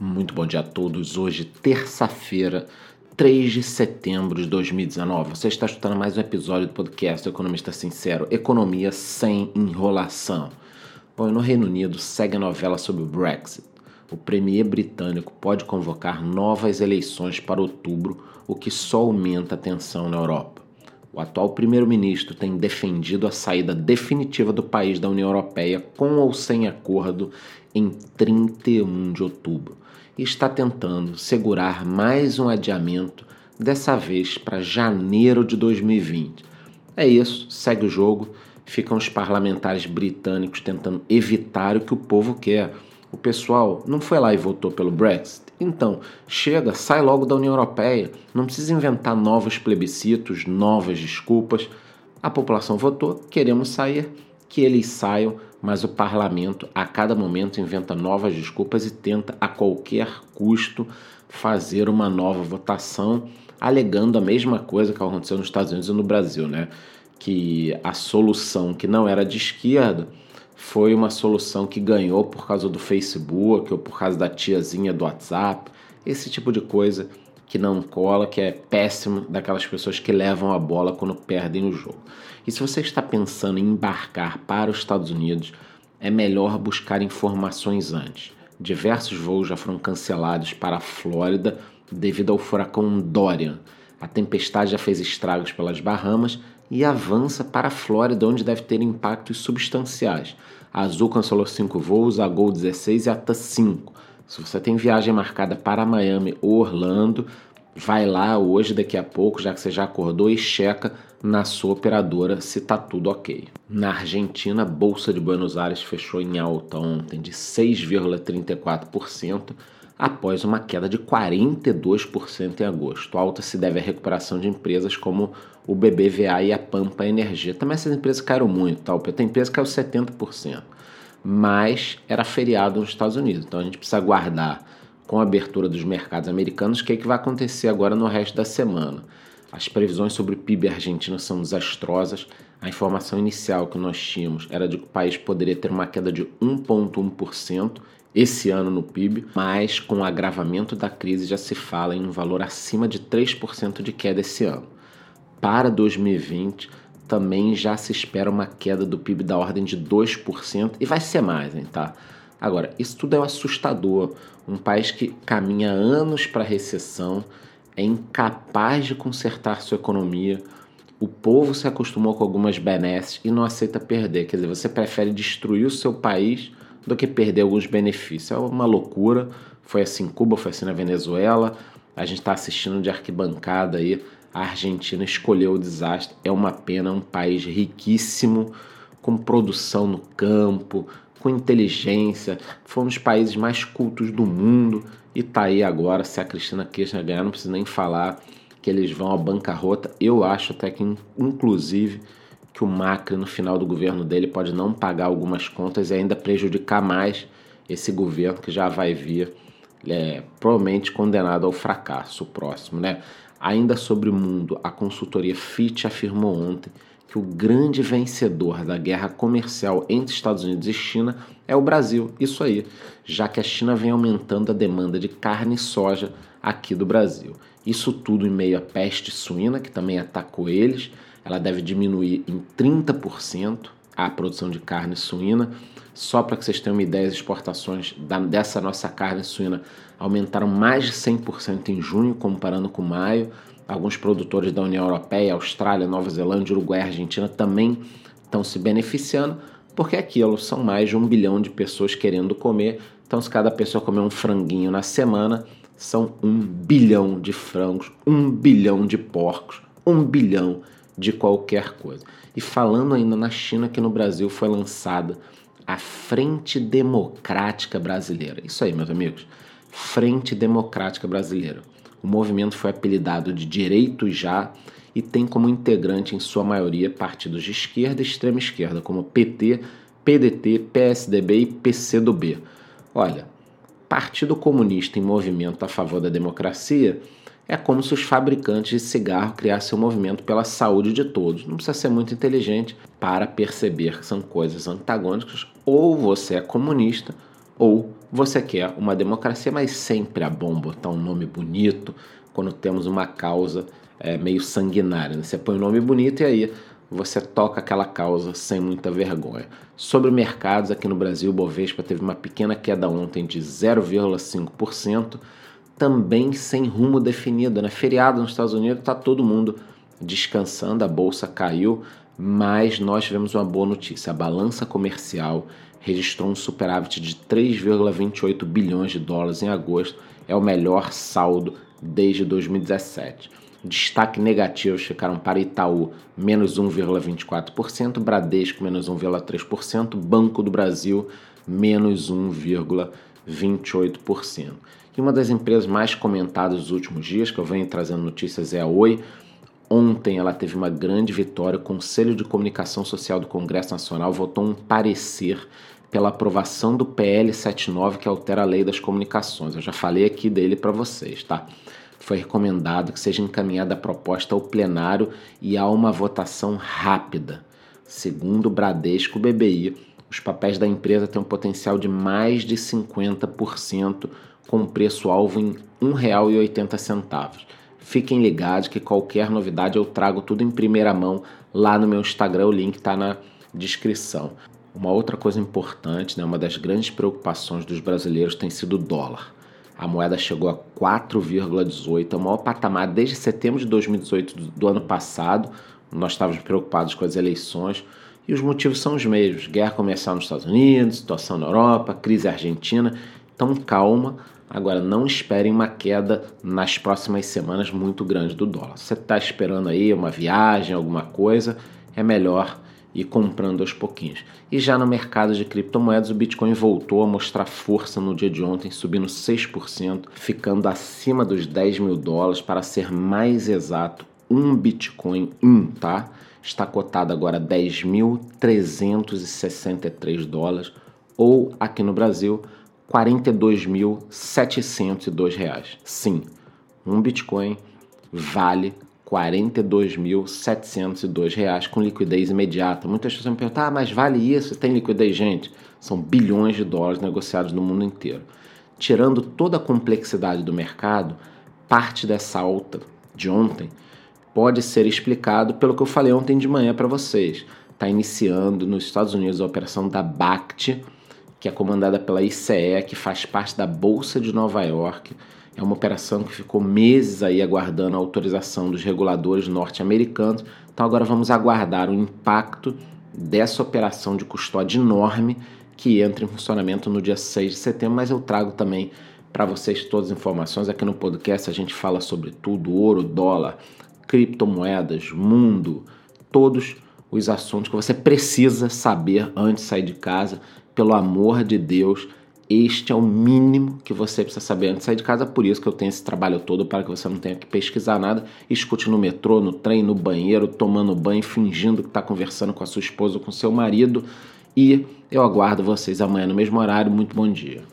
Muito bom dia a todos. Hoje, terça-feira, 3 de setembro de 2019. Você está escutando mais um episódio do podcast Economista Sincero, Economia sem enrolação. Bom, no Reino Unido segue a novela sobre o Brexit. O premier britânico pode convocar novas eleições para outubro, o que só aumenta a tensão na Europa. O atual primeiro-ministro tem defendido a saída definitiva do país da União Europeia com ou sem acordo em 31 de outubro e está tentando segurar mais um adiamento, dessa vez para janeiro de 2020. É isso, segue o jogo. Ficam os parlamentares britânicos tentando evitar o que o povo quer. O pessoal não foi lá e votou pelo Brexit. Então, chega, sai logo da União Europeia. Não precisa inventar novos plebiscitos, novas desculpas. A população votou, queremos sair, que eles saiam mas o parlamento a cada momento inventa novas desculpas e tenta a qualquer custo fazer uma nova votação, alegando a mesma coisa que aconteceu nos Estados Unidos e no Brasil, né? Que a solução que não era de esquerda foi uma solução que ganhou por causa do Facebook ou por causa da tiazinha do WhatsApp, esse tipo de coisa que não cola, que é péssimo daquelas pessoas que levam a bola quando perdem o jogo. E se você está pensando em embarcar para os Estados Unidos, é melhor buscar informações antes. Diversos voos já foram cancelados para a Flórida devido ao furacão Dorian. A tempestade já fez estragos pelas Bahamas e avança para a Flórida, onde deve ter impactos substanciais. A Azul cancelou cinco voos, a Gol 16 e a TAM 5. Se você tem viagem marcada para Miami ou Orlando, vai lá hoje, daqui a pouco, já que você já acordou, e checa na sua operadora se está tudo ok. Na Argentina, a Bolsa de Buenos Aires fechou em alta ontem de 6,34%, após uma queda de 42% em agosto. A alta se deve à recuperação de empresas como o BBVA e a Pampa Energia. Também essas empresas caíram muito, tá? PT empresa caiu 70% mas era feriado nos Estados Unidos. Então a gente precisa aguardar com a abertura dos mercados americanos o que, é que vai acontecer agora no resto da semana. As previsões sobre o PIB argentino são desastrosas. A informação inicial que nós tínhamos era de que o país poderia ter uma queda de 1,1% esse ano no PIB, mas com o agravamento da crise já se fala em um valor acima de 3% de queda esse ano. Para 2020, também já se espera uma queda do PIB da ordem de 2% e vai ser mais, hein, tá? Agora, isso tudo é assustador. Um país que caminha anos para a recessão, é incapaz de consertar sua economia, o povo se acostumou com algumas benesses e não aceita perder. Quer dizer, você prefere destruir o seu país do que perder alguns benefícios. É uma loucura. Foi assim em Cuba, foi assim na Venezuela. A gente está assistindo de arquibancada aí a Argentina escolheu o desastre. É uma pena, um país riquíssimo, com produção no campo, com inteligência, foi um dos países mais cultos do mundo e tá aí agora. Se a Cristina Kirchner ganhar, não precisa nem falar que eles vão à bancarrota. Eu acho até que, inclusive, que o Macri, no final do governo dele, pode não pagar algumas contas e ainda prejudicar mais esse governo que já vai vir é, provavelmente condenado ao fracasso próximo, né? Ainda sobre o mundo, a consultoria Fitch afirmou ontem que o grande vencedor da guerra comercial entre Estados Unidos e China é o Brasil. Isso aí, já que a China vem aumentando a demanda de carne e soja aqui do Brasil. Isso tudo em meio à peste suína, que também atacou eles. Ela deve diminuir em 30% a produção de carne suína. Só para que vocês tenham uma ideia, as exportações dessa nossa carne suína aumentaram mais de 100% em junho, comparando com maio. Alguns produtores da União Europeia, Austrália, Nova Zelândia, Uruguai e Argentina também estão se beneficiando, porque aquilo são mais de um bilhão de pessoas querendo comer. Então, se cada pessoa comer um franguinho na semana, são um bilhão de frangos, um bilhão de porcos, um bilhão de qualquer coisa. E falando ainda na China, que no Brasil foi lançada a Frente Democrática Brasileira. Isso aí, meus amigos. Frente Democrática Brasileira. O movimento foi apelidado de Direito Já e tem como integrante, em sua maioria, partidos de esquerda e extrema esquerda, como PT, PDT, PSDB e PCdoB. Olha, Partido Comunista em movimento a favor da democracia é como se os fabricantes de cigarro criassem um movimento pela saúde de todos. Não precisa ser muito inteligente para perceber que são coisas antagônicas. Ou você é comunista ou você quer uma democracia, mas sempre é bom botar um nome bonito quando temos uma causa é, meio sanguinária. Né? Você põe um nome bonito e aí você toca aquela causa sem muita vergonha. Sobre mercados, aqui no Brasil, o Bovespa teve uma pequena queda ontem de 0,5%, também sem rumo definido. Né? Feriado nos Estados Unidos, está todo mundo descansando, a bolsa caiu, mas nós tivemos uma boa notícia. A balança comercial registrou um superávit de 3,28 bilhões de dólares em agosto, é o melhor saldo desde 2017. Destaque negativo ficaram para Itaú, menos 1,24%, Bradesco, menos 1,3%, Banco do Brasil, menos 1,28%. E uma das empresas mais comentadas nos últimos dias, que eu venho trazendo notícias, é a Oi. Ontem ela teve uma grande vitória. O Conselho de Comunicação Social do Congresso Nacional votou um parecer pela aprovação do PL 79 que altera a lei das comunicações. Eu já falei aqui dele para vocês, tá? Foi recomendado que seja encaminhada a proposta ao plenário e há uma votação rápida. Segundo o Bradesco BBI, os papéis da empresa têm um potencial de mais de 50%, com preço-alvo em R$ 1,80. Fiquem ligados que qualquer novidade eu trago tudo em primeira mão lá no meu Instagram, o link está na descrição. Uma outra coisa importante, né, uma das grandes preocupações dos brasileiros tem sido o dólar. A moeda chegou a 4,18, é o maior patamar desde setembro de 2018 do ano passado. Nós estávamos preocupados com as eleições e os motivos são os mesmos: guerra comercial nos Estados Unidos, situação na Europa, crise argentina. Então, calma. Agora, não esperem uma queda nas próximas semanas muito grande do dólar. Você está esperando aí uma viagem, alguma coisa, é melhor e comprando aos pouquinhos. E já no mercado de criptomoedas, o Bitcoin voltou a mostrar força no dia de ontem, subindo 6%, ficando acima dos 10 mil dólares. Para ser mais exato, um Bitcoin, um, tá? Está cotado agora 10.363 dólares, ou aqui no Brasil, 42.702 reais. Sim, um Bitcoin vale 42.702 reais com liquidez imediata. Muitas pessoas me perguntam, ah, mas vale isso? Tem liquidez? Gente, são bilhões de dólares negociados no mundo inteiro. Tirando toda a complexidade do mercado, parte dessa alta de ontem pode ser explicado pelo que eu falei ontem de manhã para vocês. Está iniciando nos Estados Unidos a operação da BACT, que é comandada pela ICE, que faz parte da Bolsa de Nova York é uma operação que ficou meses aí aguardando a autorização dos reguladores norte-americanos. Então agora vamos aguardar o impacto dessa operação de custódia enorme que entra em funcionamento no dia 6 de setembro, mas eu trago também para vocês todas as informações aqui no podcast. A gente fala sobre tudo: ouro, dólar, criptomoedas, mundo, todos os assuntos que você precisa saber antes de sair de casa. Pelo amor de Deus, este é o mínimo que você precisa saber antes de sair de casa, por isso que eu tenho esse trabalho todo para que você não tenha que pesquisar nada. Escute no metrô, no trem, no banheiro, tomando banho, fingindo que está conversando com a sua esposa ou com seu marido. E eu aguardo vocês amanhã no mesmo horário. Muito bom dia.